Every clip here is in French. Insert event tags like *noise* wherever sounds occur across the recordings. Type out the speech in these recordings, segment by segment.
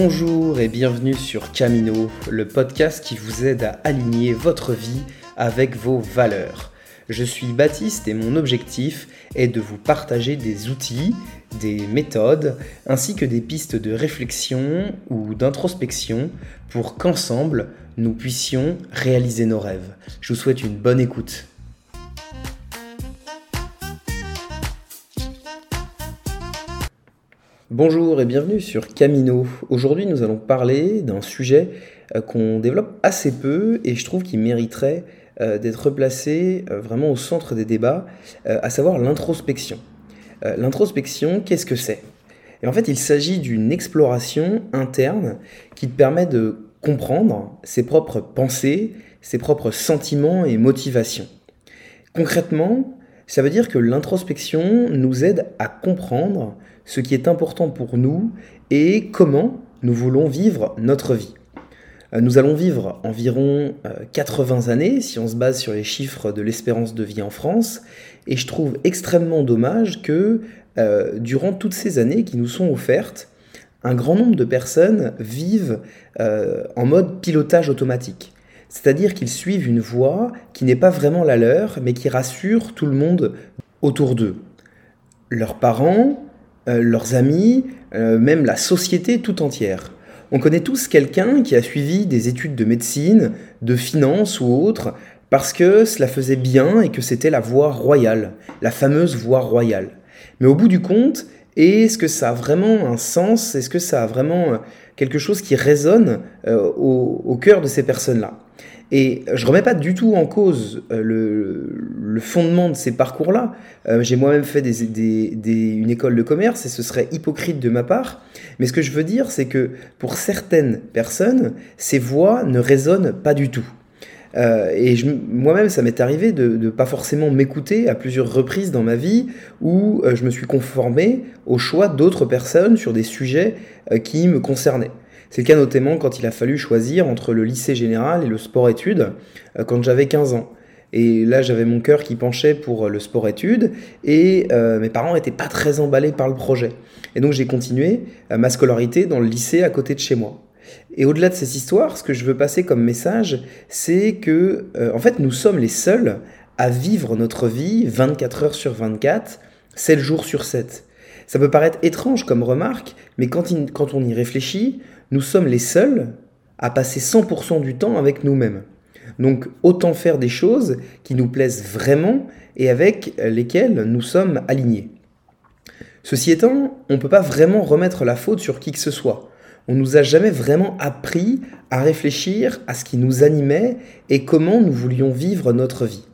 Bonjour et bienvenue sur Camino, le podcast qui vous aide à aligner votre vie avec vos valeurs. Je suis Baptiste et mon objectif est de vous partager des outils, des méthodes, ainsi que des pistes de réflexion ou d'introspection pour qu'ensemble, nous puissions réaliser nos rêves. Je vous souhaite une bonne écoute. Bonjour et bienvenue sur Camino. Aujourd'hui nous allons parler d'un sujet euh, qu'on développe assez peu et je trouve qu'il mériterait euh, d'être placé euh, vraiment au centre des débats, à savoir l'introspection. L'introspection, qu'est-ce que c'est? Et en fait il s'agit d'une exploration interne qui te permet de comprendre ses propres pensées, ses propres sentiments et motivations. Concrètement, ça veut dire que l'introspection nous aide à comprendre ce qui est important pour nous et comment nous voulons vivre notre vie. Euh, nous allons vivre environ 80 euh, années si on se base sur les chiffres de l'espérance de vie en France et je trouve extrêmement dommage que euh, durant toutes ces années qui nous sont offertes, un grand nombre de personnes vivent en mode pilotage automatique. C'est-à-dire qu'ils suivent une voie qui n'est pas vraiment la leur, mais qui rassure tout le monde autour d'eux. Leurs parents, euh, leurs amis, euh, même la société tout entière. On connaît tous quelqu'un qui a suivi des études de médecine, de finance ou autre, parce que cela faisait bien et que c'était la voie royale, la fameuse voie royale. Mais au bout du compte, est-ce que ça a vraiment un sens? Est-ce que ça a vraiment euh, quelque chose qui résonne au, cœur de ces personnes-là? Et je remets pas du tout en cause euh, le, fondement de ces parcours-là. Euh, j'ai moi-même fait une école de commerce et ce serait hypocrite de ma part. Mais ce que je veux dire, c'est que pour certaines personnes, ces voix ne résonnent pas du tout. Euh, et moi-même, ça m'est arrivé de ne pas forcément m'écouter à plusieurs reprises dans ma vie où je me suis conformé au choix d'autres personnes sur des sujets qui me concernaient. C'est le cas notamment quand il a fallu choisir entre le lycée général et le sport-études euh, quand j'avais 15 ans. Et là, j'avais mon cœur qui penchait pour euh, le sport-études et euh, mes parents n'étaient pas très emballés par le projet. Et donc, j'ai continué ma scolarité dans le lycée à côté de chez moi. Et au-delà de ces histoires, ce que je veux passer comme message, c'est que, en fait, nous sommes les seuls à vivre notre vie 24 heures sur 24, 7 jours sur 7. Ça peut paraître étrange comme remarque, mais quand on y réfléchit, nous sommes les seuls à passer 100% du temps avec nous-mêmes. Donc autant faire des choses qui nous plaisent vraiment et avec lesquelles nous sommes alignés. Ceci étant, on ne peut pas vraiment remettre la faute sur qui que ce soit. On ne nous a jamais vraiment appris à réfléchir à ce qui nous animait et comment nous voulions vivre notre vie.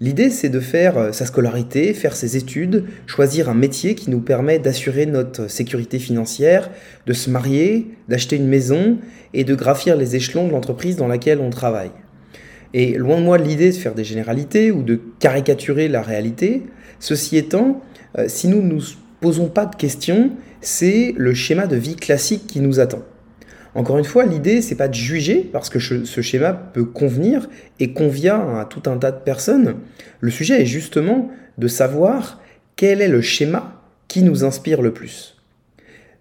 L'idée, c'est de faire euh, sa scolarité, faire ses études, choisir un métier qui nous permet d'assurer notre sécurité financière, de se marier, d'acheter une maison et de graphir les échelons de l'entreprise dans laquelle on travaille. Et loin de moi l'idée de faire des généralités ou de caricaturer la réalité, ceci étant, euh, si nous ne nous posons pas de questions, c'est le schéma de vie classique qui nous attend. Encore une fois, l'idée, c'est pas de juger, parce que ce schéma peut convenir et convient à tout un tas de personnes. Le sujet est justement de savoir quel est le schéma qui nous inspire le plus.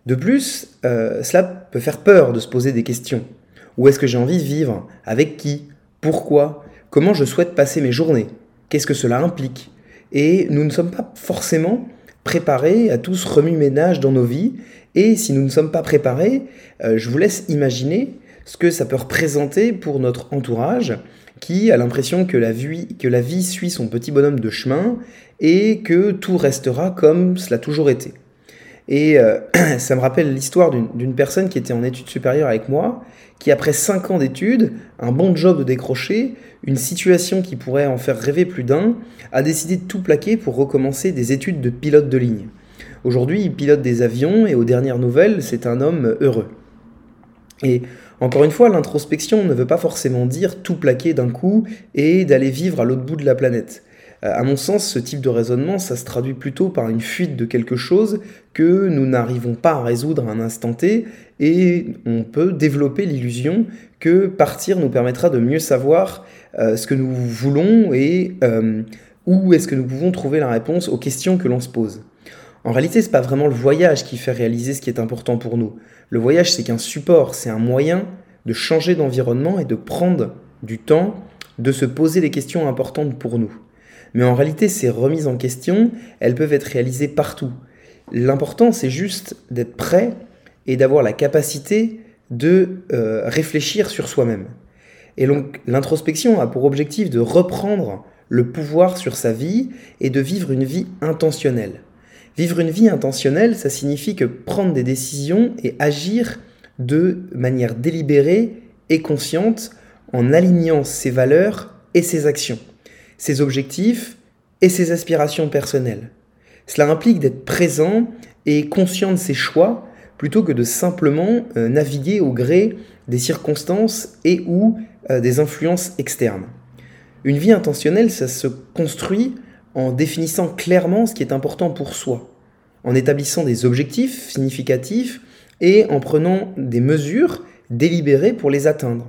De plus, euh, cela peut faire peur de se poser des questions. Où est-ce que j'ai envie de vivre? Avec qui? Pourquoi? Comment je souhaite passer mes journées? Qu'est-ce que cela implique? Et nous ne sommes pas forcément préparés à tout ce remue-ménage dans nos vies et si nous ne sommes pas préparés, euh, je vous laisse imaginer ce que ça peut représenter pour notre entourage qui a l'impression que la vie suit son petit bonhomme de chemin et que tout restera comme cela a toujours été. Et euh, *clears throat* ça me rappelle l'histoire d'une personne qui était en études supérieures avec moi, qui après 5 ans d'études, un bon job de décrocher, une situation qui pourrait en faire rêver plus d'un, a décidé de tout plaquer pour recommencer des études de pilote de ligne. Aujourd'hui, il pilote des avions et aux dernières nouvelles, c'est un homme heureux. Et encore une fois, l'introspection ne veut pas forcément dire tout plaquer d'un coup et d'aller vivre à l'autre bout de la planète. Euh, à mon sens, ce type de raisonnement, ça se traduit plutôt par une fuite de quelque chose que nous n'arrivons pas à résoudre à un instant T, et on peut développer l'illusion que partir nous permettra de mieux savoir euh, ce que nous voulons et euh, où est-ce que nous pouvons trouver la réponse aux questions que l'on se pose. En réalité, c'est pas vraiment le voyage qui fait réaliser ce qui est important pour nous. Le voyage, c'est qu'un support, c'est un moyen de changer d'environnement et de prendre du temps, de se poser les questions importantes pour nous. Mais en réalité, ces remises en question, elles peuvent être réalisées partout. L'important, c'est juste d'être prêt et d'avoir la capacité de euh, réfléchir sur soi-même. Et donc, l'introspection a pour objectif de reprendre le pouvoir sur sa vie et de vivre une vie intentionnelle. Vivre une vie intentionnelle, ça signifie que prendre des décisions et agir de manière délibérée et consciente en alignant ses valeurs et ses actions, ses objectifs et ses aspirations personnelles. Cela implique d'être présent et conscient de ses choix plutôt que de simplement euh, naviguer au gré des circonstances et ou euh, des influences externes. Une vie intentionnelle, ça se construit en définissant clairement ce qui est important pour soi, en établissant des objectifs significatifs et en prenant des mesures délibérées pour les atteindre.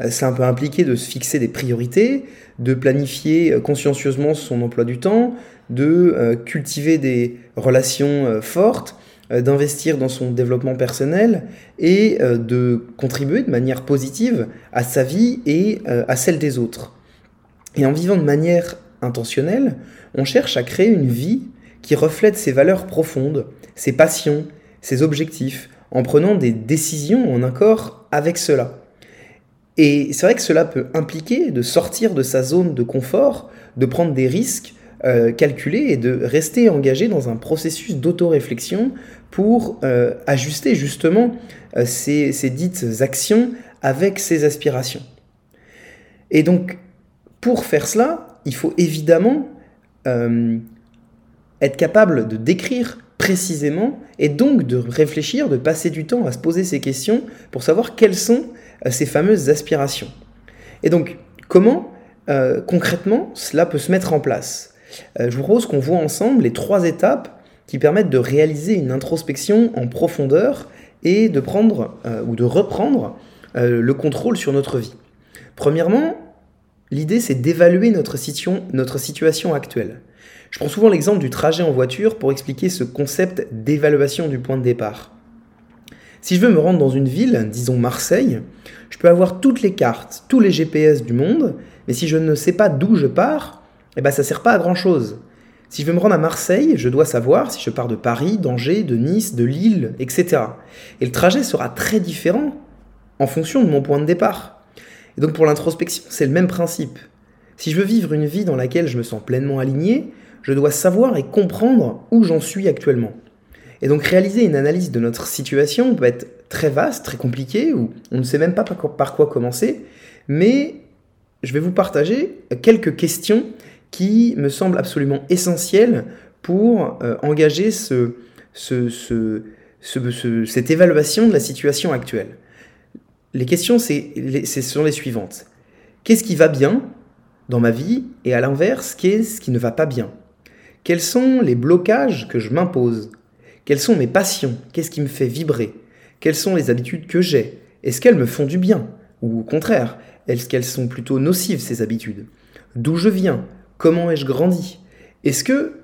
Euh, ça peut impliquer de se fixer des priorités, de planifier euh, consciencieusement son emploi du temps, de euh, cultiver des relations fortes, d'investir dans son développement personnel et de contribuer de manière positive à sa vie et à celle des autres. Et en vivant de manière intentionnelle, on cherche à créer une vie qui reflète ses valeurs profondes, ses passions, ses objectifs, en prenant des décisions en accord avec cela. Et c'est vrai que cela peut impliquer de sortir de sa zone de confort, de prendre des risques euh, calculés et de rester engagé dans un processus d'autoréflexion pour euh, ajuster justement euh, ces, dites actions avec ses aspirations. Et donc, pour faire cela, il faut évidemment être capable de décrire précisément et donc de réfléchir, de passer du temps à se poser ces questions pour savoir quelles sont ces fameuses aspirations. Et donc, comment euh, concrètement cela peut se mettre en place? Euh, Je vous propose qu'on voit ensemble les trois étapes qui permettent de réaliser une introspection en profondeur et de prendre ou de reprendre le contrôle sur notre vie. Premièrement, l'idée c'est d'évaluer notre, notre situation actuelle. Je prends souvent l'exemple du trajet en voiture pour expliquer ce concept d'évaluation du point de départ. Si je veux me rendre dans une ville, disons Marseille, je peux avoir toutes les cartes, tous les GPS du monde, mais si je ne sais pas d'où je pars, eh ben ça sert pas à grand chose. Si je veux me rendre à Marseille, je dois savoir si je pars de Paris, d'Angers, de Nice, de Lille, etc. Et le trajet sera très différent en fonction de mon point de départ. Et donc pour l'introspection, c'est le même principe. Si je veux vivre une vie dans laquelle je me sens pleinement aligné, je dois savoir et comprendre où j'en suis actuellement. Et donc réaliser une analyse de notre situation peut être très vaste, très compliqué, ou on ne sait même pas par quoi commencer, mais je vais vous partager quelques questions qui me semblent absolument essentielles pour euh, engager ce, ce, cette évaluation de la situation actuelle. Les questions, sont les suivantes. Qu'est-ce qui va bien dans ma vie et à l'inverse, qu'est-ce qui ne va pas bien? Quels sont les blocages que je m'impose? Quelles sont mes passions? Qu'est-ce qui me fait vibrer? Quelles sont les habitudes que j'ai? Est-ce qu'elles me font du bien? Ou au contraire, est-ce qu'elles sont plutôt nocives, ces habitudes? D'où je viens? Comment ai-je grandi? Est-ce que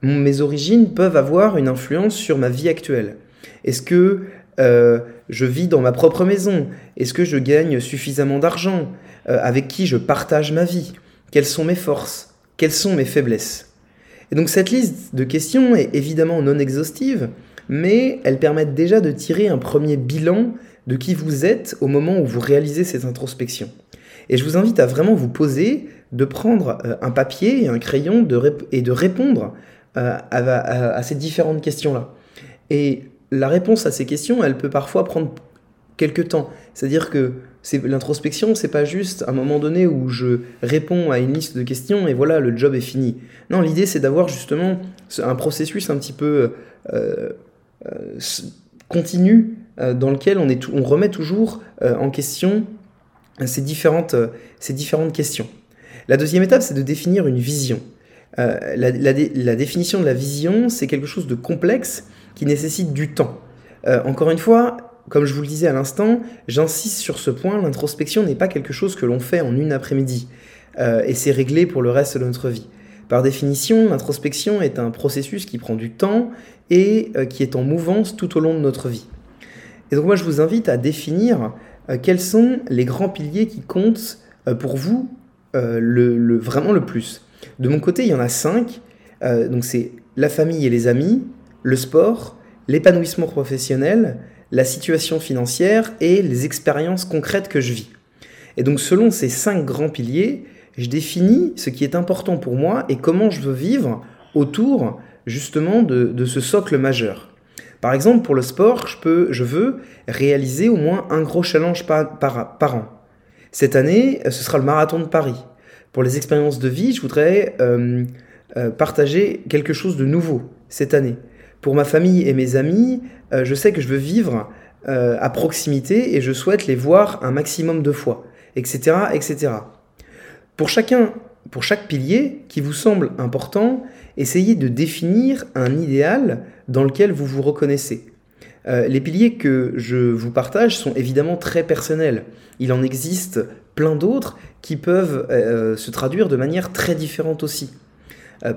mes origines peuvent avoir une influence sur ma vie actuelle? Est-ce que euh, je vis dans ma propre maison? Est-ce que je gagne suffisamment d'argent euh, Avec qui je partage ma vie? Quelles sont mes forces? Quelles sont mes faiblesses? Et donc cette liste de questions est évidemment non exhaustive, mais elles permettent déjà de tirer un premier bilan de qui vous êtes au moment où vous réalisez cette introspection. Et je vous invite à vraiment vous poser, de prendre euh, un papier et un crayon et de répondre euh, à, ces différentes questions-là. Et la réponse à ces questions, elle peut parfois prendre quelques temps. C'est-à-dire que l'introspection, c'est pas juste un moment donné où je réponds à une liste de questions et voilà, le job est fini. Non, l'idée c'est d'avoir justement un processus un petit peu euh, euh, continu euh, dans lequel on, est on remet toujours en question ces différentes, ces différentes questions. La deuxième étape, c'est de définir une vision. La, la, définition de la vision, c'est quelque chose de complexe qui nécessite du temps. encore une fois, comme je vous le disais à l'instant, j'insiste sur ce point, l'introspection n'est pas quelque chose que l'on fait en une après-midi, euh, et c'est réglé pour le reste de notre vie. Par définition, l'introspection est un processus qui prend du temps et qui est en mouvance tout au long de notre vie. Et donc moi je vous invite à définir quels sont les grands piliers qui comptent pour vous vraiment le plus. De mon côté, il y en a cinq. donc c'est la famille et les amis, le sport, l'épanouissement professionnel, la situation financière et les expériences concrètes que je vis. Et donc selon ces cinq grands piliers, je définis ce qui est important pour moi et comment je veux vivre autour justement de, ce socle majeur. Par exemple, pour le sport, je, peux, je veux réaliser au moins un gros challenge par, par, an. Cette année, ce sera le marathon de Paris. Pour les expériences de vie, je voudrais euh, euh, partager quelque chose de nouveau cette année. Pour ma famille et mes amis, euh, je sais que je veux vivre euh, à proximité et je souhaite les voir un maximum de fois, etc., etc. Pour chacun, pour chaque pilier qui vous semble important, essayez de définir un idéal dans lequel vous vous reconnaissez. Euh, les piliers que je vous partage sont évidemment très personnels. Il en existe plein d'autres qui peuvent se traduire de manière très différente aussi.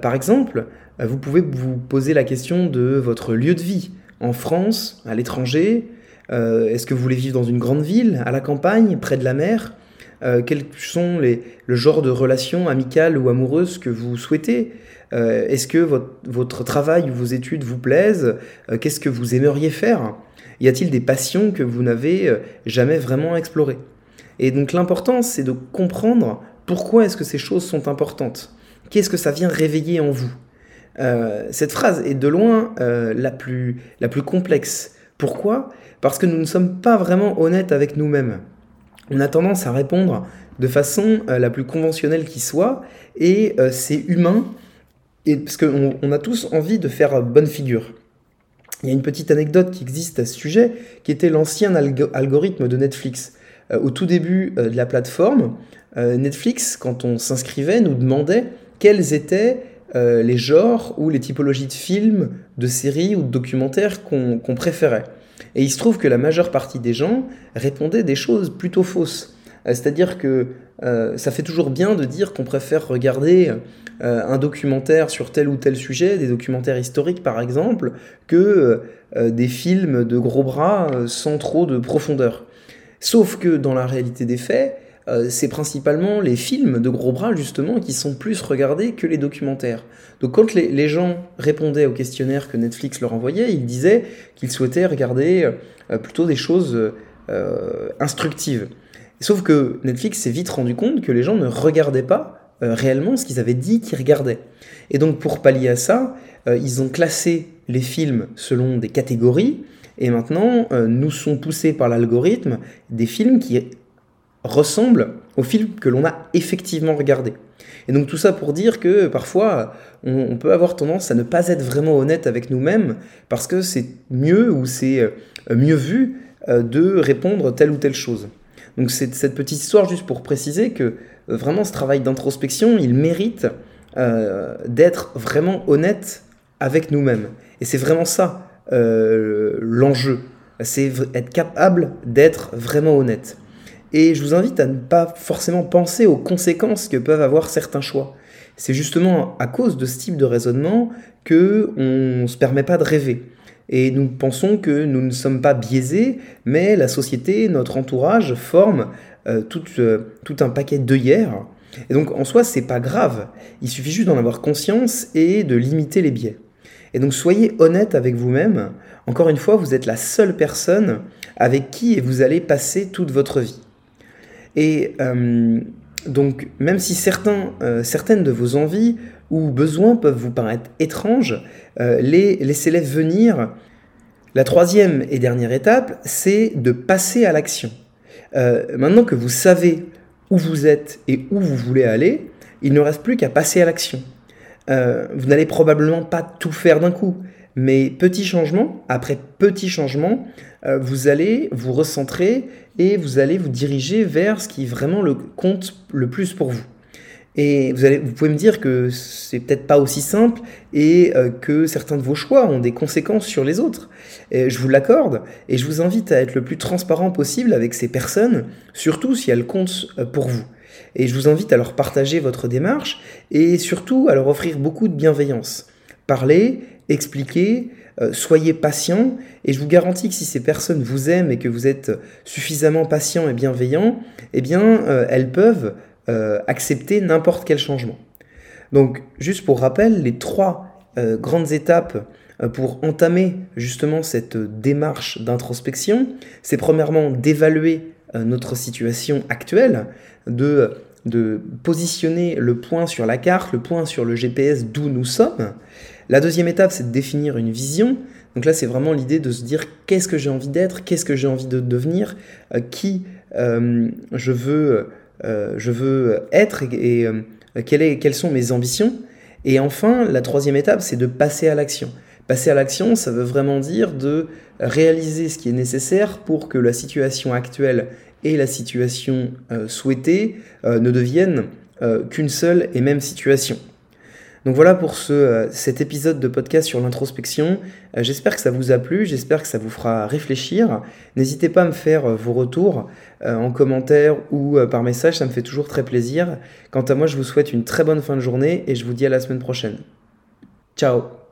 Par exemple, euh, vous pouvez vous poser la question de votre lieu de vie, en France, à l'étranger. Euh, est-ce que vous voulez vivre dans une grande ville, à la campagne, près de la mer? Euh, Quels sont les, le genre de relations amicales ou amoureuses que vous souhaitez? Est-ce que votre, votre, travail ou vos études vous plaisent? Qu'est-ce que vous aimeriez faire? Y a-t-il des passions que vous n'avez jamais vraiment explorées? Et donc l'important, c'est de comprendre pourquoi est-ce que ces choses sont importantes. Qu'est-ce que ça vient réveiller en vous euh, cette phrase est de loin euh, la, plus, la plus complexe. Pourquoi? Parce que nous ne sommes pas vraiment honnêtes avec nous-mêmes. On a tendance à répondre de façon euh, la plus conventionnelle qui soit, et c'est humain, et, parce qu'on on a tous envie de faire bonne figure. Il y a une petite anecdote qui existe à ce sujet, qui était l'ancien algorithme de Netflix. au tout début de la plateforme, Netflix, quand on s'inscrivait, nous demandait quels étaient euh, les genres ou les typologies de films, de séries ou de documentaires qu'on préférait. Et il se trouve que la majeure partie des gens répondaient des choses plutôt fausses. Euh, c'est-à-dire que euh, ça fait toujours bien de dire qu'on préfère regarder un documentaire sur tel ou tel sujet, des documentaires historiques par exemple, que des films de gros bras sans trop de profondeur. Sauf que dans la réalité des faits, euh, c'est principalement les films de gros bras justement qui sont plus regardés que les documentaires. Donc quand les, gens répondaient au questionnaire que Netflix leur envoyait, ils disaient qu'ils souhaitaient regarder euh, plutôt des choses euh, instructives. Sauf que Netflix s'est vite rendu compte que les gens ne regardaient pas réellement ce qu'ils avaient dit qu'ils regardaient. Et donc pour pallier à ça, ils ont classé les films selon des catégories, et maintenant nous sont poussés par l'algorithme des films qui ressemble au film que l'on a effectivement regardé. Et donc tout ça pour dire que parfois on, peut avoir tendance à ne pas être vraiment honnête avec nous-mêmes parce que c'est mieux ou c'est euh, mieux vu euh, de répondre telle ou telle chose. Donc c'est cette petite histoire juste pour préciser que euh, vraiment ce travail d'introspection, il mérite d'être vraiment honnête avec nous-mêmes. Et c'est vraiment ça l'enjeu, c'est être capable d'être vraiment honnête. Et je vous invite à ne pas forcément penser aux conséquences que peuvent avoir certains choix. C'est justement à cause de ce type de raisonnement que on ne se permet pas de rêver. Et nous pensons que nous ne sommes pas biaisés, mais la société, notre entourage forment euh, tout, euh, tout, un paquet d'œillères. Et donc en soi, c'est pas grave. Il suffit juste d'en avoir conscience et de limiter les biais. Et donc soyez honnête avec vous-même. Encore une fois, vous êtes la seule personne avec qui vous allez passer toute votre vie. Et euh, donc, même si euh, certaines de vos envies ou besoins peuvent vous paraître étranges, euh, les, laissez-les venir. La troisième et dernière étape, c'est de passer à l'action. maintenant que vous savez où vous êtes et où vous voulez aller, il ne reste plus qu'à passer à l'action. vous n'allez probablement pas tout faire d'un coup, mais petit changement, après petit changement, euh, vous allez vous recentrer et vous allez vous diriger vers ce qui vraiment le compte le plus pour vous. Et vous, allez, vous pouvez me dire que c'est peut-être pas aussi simple et euh, que certains de vos choix ont des conséquences sur les autres. Je vous l'accorde et je vous invite à être le plus transparent possible avec ces personnes, surtout si elles comptent euh, pour vous. Et je vous invite à leur partager votre démarche et surtout à leur offrir beaucoup de bienveillance. Parlez, expliquez, euh, soyez patient et je vous garantis que si ces personnes vous aiment et que vous êtes suffisamment patient et bienveillant, eh bien euh, elles peuvent euh, accepter n'importe quel changement. Donc juste pour rappel, les trois grandes étapes pour entamer justement cette démarche d'introspection, c'est premièrement d'évaluer notre situation actuelle, de, de positionner le point sur la carte, le point sur le GPS d'où nous sommes, la deuxième étape, c'est de définir une vision. Donc là, c'est vraiment l'idée de se dire qu'est-ce que j'ai envie d'être, qu'est-ce que j'ai envie de devenir, euh, qui euh, je, veux, euh, je veux être et, quelles sont mes ambitions? Et enfin, la troisième étape, c'est de passer à l'action. Passer à l'action, ça veut vraiment dire de réaliser ce qui est nécessaire pour que la situation actuelle et la situation souhaitée ne deviennent qu'une seule et même situation. Donc voilà pour ce, euh, cet épisode de podcast sur l'introspection. Euh, j'espère que ça vous a plu, j'espère que ça vous fera réfléchir. N'hésitez pas à me faire euh, vos retours en commentaire ou par message, ça me fait toujours très plaisir. Quant à moi, je vous souhaite une très bonne fin de journée et je vous dis à la semaine prochaine. Ciao